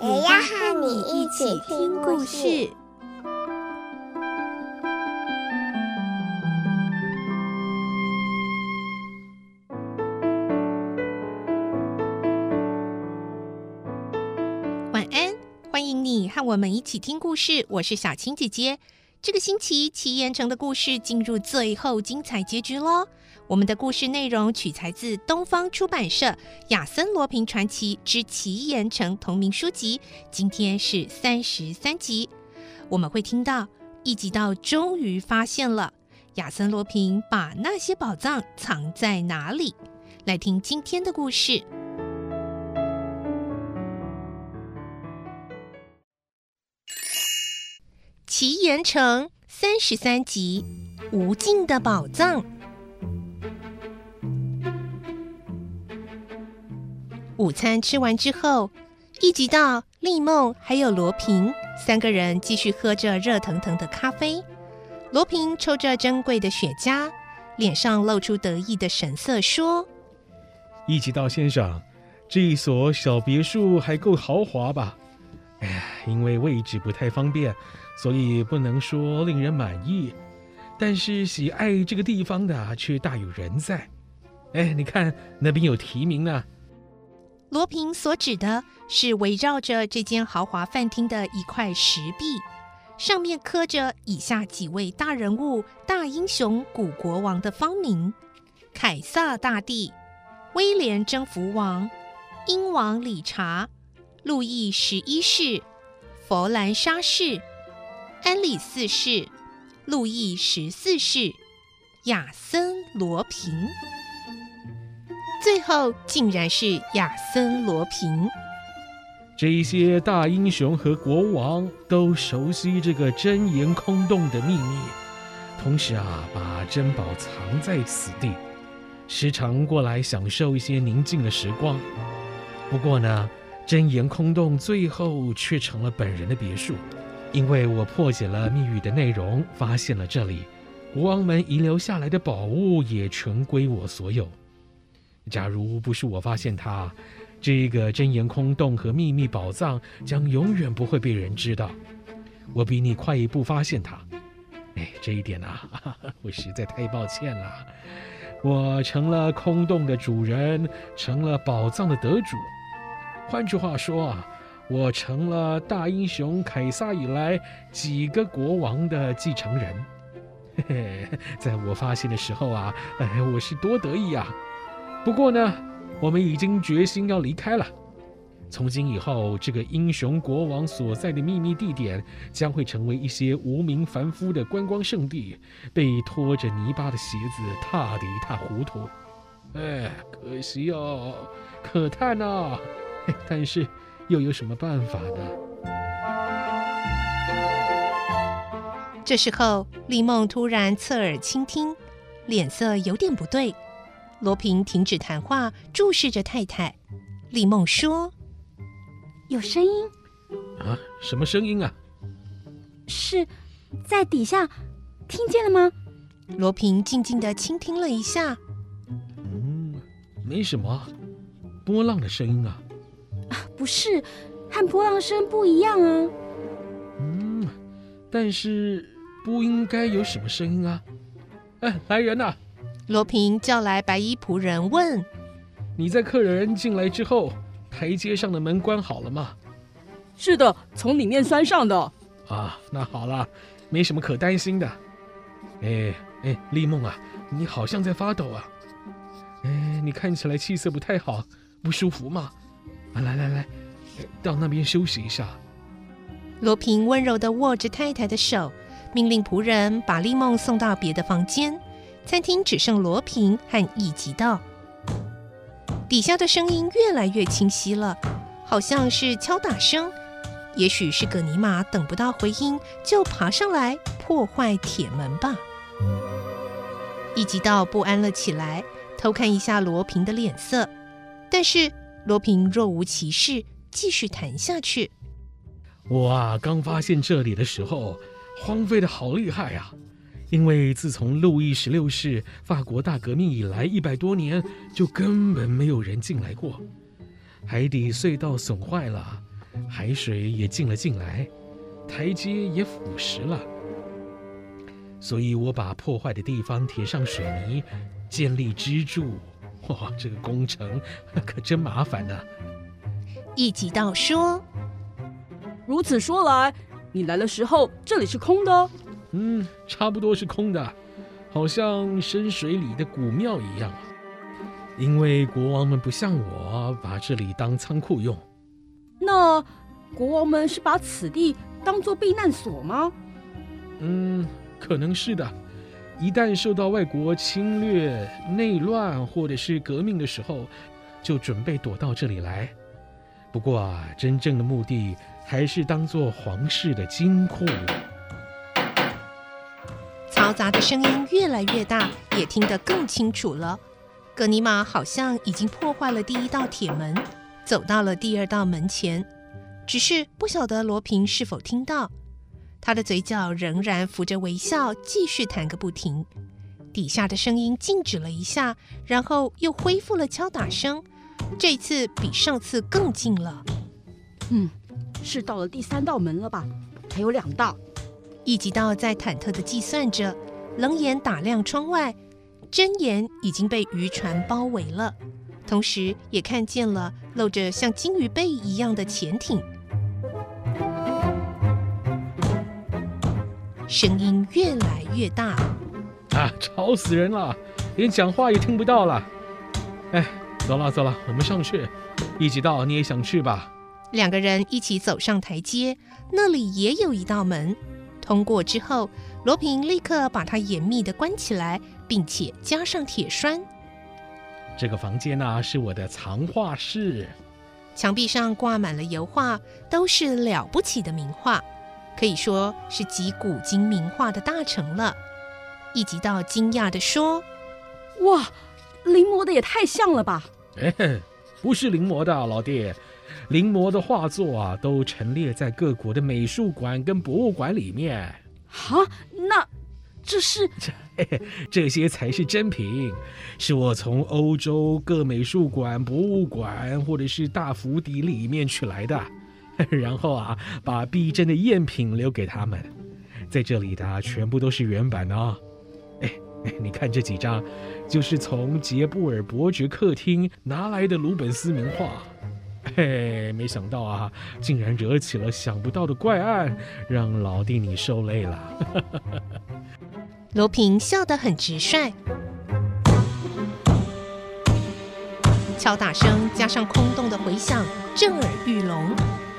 也要和你一起听故事。晚安，欢迎你和我们一起听故事，我是小青姐姐。这个星期奇岩城的故事进入最后精彩结局喽。我们的故事内容取材自东方出版社《亚森罗平传奇之奇岩城》同名书籍，今天是三十三集。我们会听到一集到终于发现了亚森罗平把那些宝藏藏在哪里。来听今天的故事。奇岩城三十三集，无尽的宝藏。午餐吃完之后，一直到丽梦还有罗平三个人继续喝着热腾腾的咖啡。罗平抽着珍贵的雪茄，脸上露出得意的神色，说：“一直到先生，这一所小别墅还够豪华吧？哎，因为位置不太方便。”所以不能说令人满意，但是喜爱这个地方的却大有人在。哎，你看那边有提名呢。罗平所指的是围绕着这间豪华饭厅的一块石壁，上面刻着以下几位大人物、大英雄、古国王的芳名：凯撒大帝、威廉征服王、英王理查、路易十一世、佛兰沙氏。安里四世、路易十四世、亚森罗平，最后竟然是亚森罗平。这一些大英雄和国王都熟悉这个真言空洞的秘密，同时啊，把珍宝藏在此地，时常过来享受一些宁静的时光。不过呢，真言空洞最后却成了本人的别墅。因为我破解了密语的内容，发现了这里，国王们遗留下来的宝物也全归我所有。假如不是我发现它，这个真言空洞和秘密宝藏将永远不会被人知道。我比你快一步发现它，哎，这一点啊，我实在太抱歉了。我成了空洞的主人，成了宝藏的得主。换句话说啊。我成了大英雄凯撒以来几个国王的继承人，嘿嘿，在我发现的时候啊，哎，我是多得意啊！不过呢，我们已经决心要离开了。从今以后，这个英雄国王所在的秘密地点将会成为一些无名凡夫的观光圣地，被拖着泥巴的鞋子踏得一塌糊涂。哎，可惜哦，可叹啊！但是。又有什么办法呢？这时候，丽梦突然侧耳倾听，脸色有点不对。罗平停止谈话，注视着太太。李梦说：“有声音啊？什么声音啊？是在底下，听见了吗？”罗平静静的倾听了一下，嗯，没什么，波浪的声音啊。不是，和波浪声不一样啊。嗯，但是不应该有什么声音啊。哎，来人呐！罗平叫来白衣仆人问：“你在客人进来之后，台阶上的门关好了吗？”“是的，从里面拴上的。”“啊，那好了，没什么可担心的。”“哎哎，丽梦啊，你好像在发抖啊。哎，你看起来气色不太好，不舒服吗？”啊，来来来，到那边休息一下。罗平温柔地握着太太的手，命令仆人把丽梦送到别的房间。餐厅只剩罗平和一吉道。底下的声音越来越清晰了，好像是敲打声，也许是葛尼玛等不到回音，就爬上来破坏铁门吧。一吉道不安了起来，偷看一下罗平的脸色，但是罗平若无其事，继续弹下去。我啊，刚发现这里的时候，荒废的好厉害啊！因为自从路易十六世法国大革命以来，一百多年就根本没有人进来过。海底隧道损坏了，海水也进了进来，台阶也腐蚀了。所以我把破坏的地方贴上水泥，建立支柱。哇，这个工程可真麻烦呢。一吉道说：“如此说来，你来的时候这里是空的。”嗯，差不多是空的，好像深水里的古庙一样。因为国王们不像我把这里当仓库用。那国王们是把此地当做避难所吗？嗯，可能是的。一旦受到外国侵略、内乱或者是革命的时候，就准备躲到这里来。不过啊，真正的目的还是当做皇室的金库。嘈杂的声音越来越大，也听得更清楚了。格尼玛好像已经破坏了第一道铁门，走到了第二道门前，只是不晓得罗平是否听到。他的嘴角仍然浮着微笑，继续弹个不停。底下的声音静止了一下，然后又恢复了敲打声，这次比上次更近了。嗯，是到了第三道门了吧？还有两道。一吉道在忐忑的计算着，冷眼打量窗外，针眼已经被渔船包围了，同时也看见了露着像鲸鱼背一样的潜艇。声音越来越大，啊，吵死人了，连讲话也听不到了。哎，走了走了，我们上去。一吉道，你也想去吧？两个人一起走上台阶，那里也有一道门。通过之后，罗平立刻把它严密的关起来，并且加上铁栓。这个房间呢、啊，是我的藏画室，墙壁上挂满了油画，都是了不起的名画，可以说是集古今名画的大成了。一吉道惊讶地说：“哇，临摹的也太像了吧！” 哎，不是临摹的，老弟。临摹的画作啊，都陈列在各国的美术馆跟博物馆里面。哈，那这是 这这些才是真品，是我从欧洲各美术馆、博物馆或者是大府邸里面取来的，然后啊，把逼真的赝品留给他们。在这里的全部都是原版哦。哎，你看这几张，就是从杰布尔伯爵客厅拿来的鲁本斯名画。嘿，没想到啊，竟然惹起了想不到的怪案，让老弟你受累了。罗平笑得很直率，敲打声加上空洞的回响，震耳欲聋。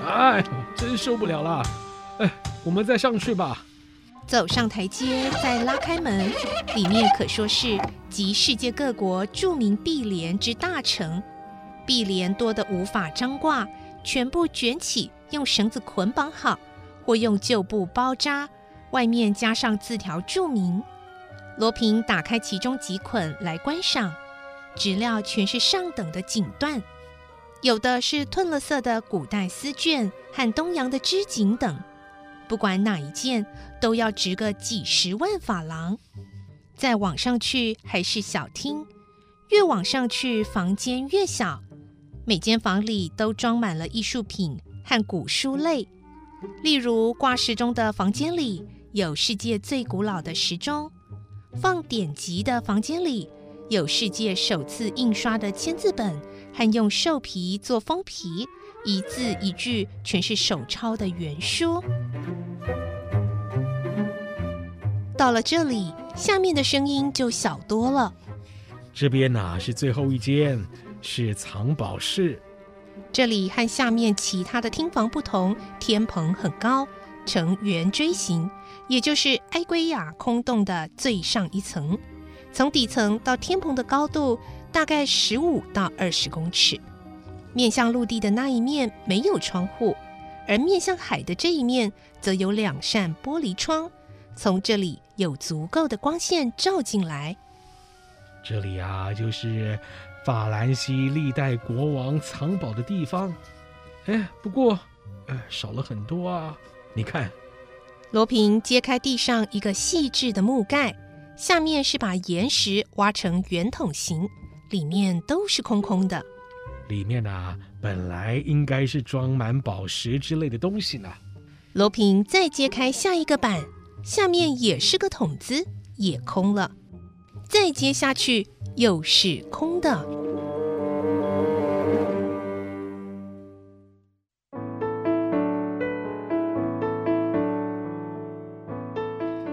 哎，真受不了了！哎，我们再上去吧。走上台阶，再拉开门，里面可说是集世界各国著名壁莲之大成。碧莲多得无法张挂，全部卷起，用绳子捆绑好，或用旧布包扎，外面加上字条注明。罗平打开其中几捆来观赏，纸料全是上等的锦缎，有的是褪了色的古代丝绢和东洋的织锦等，不管哪一件，都要值个几十万法郎。再往上去还是小厅，越往上去房间越小。每间房里都装满了艺术品和古书类，例如挂时钟的房间里有世界最古老的时钟，放典籍的房间里有世界首次印刷的签字本和用兽皮做封皮，一字一句全是手抄的原书。到了这里，下面的声音就小多了。这边呐、是最后一间。是藏宝室，这里和下面其他的厅房不同，天棚很高，呈圆锥形，也就是埃圭亚空洞的最上一层。从底层到天棚的高度大概十五到二十公尺。面向陆地的那一面没有窗户，而面向海的这一面，则有两扇玻璃窗，从这里有足够的光线照进来。这里啊，就是法兰西历代国王藏宝的地方。哎，不过，呃，少了很多啊。你看，罗平揭开地上一个细致的木盖，下面是把岩石挖成圆筒形，里面都是空空的。里面啊，本来应该是装满宝石之类的东西呢。罗平再揭开下一个板，下面也是个桶子，也空了。再接下去又是空的。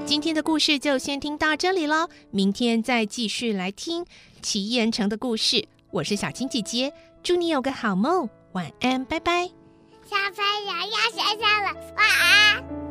今天的故事就先听到这里了，明天再继续来听奇岩城的故事。我是小青姐姐。祝你有个好梦，晚安，拜拜。小朋友要睡觉了，晚安。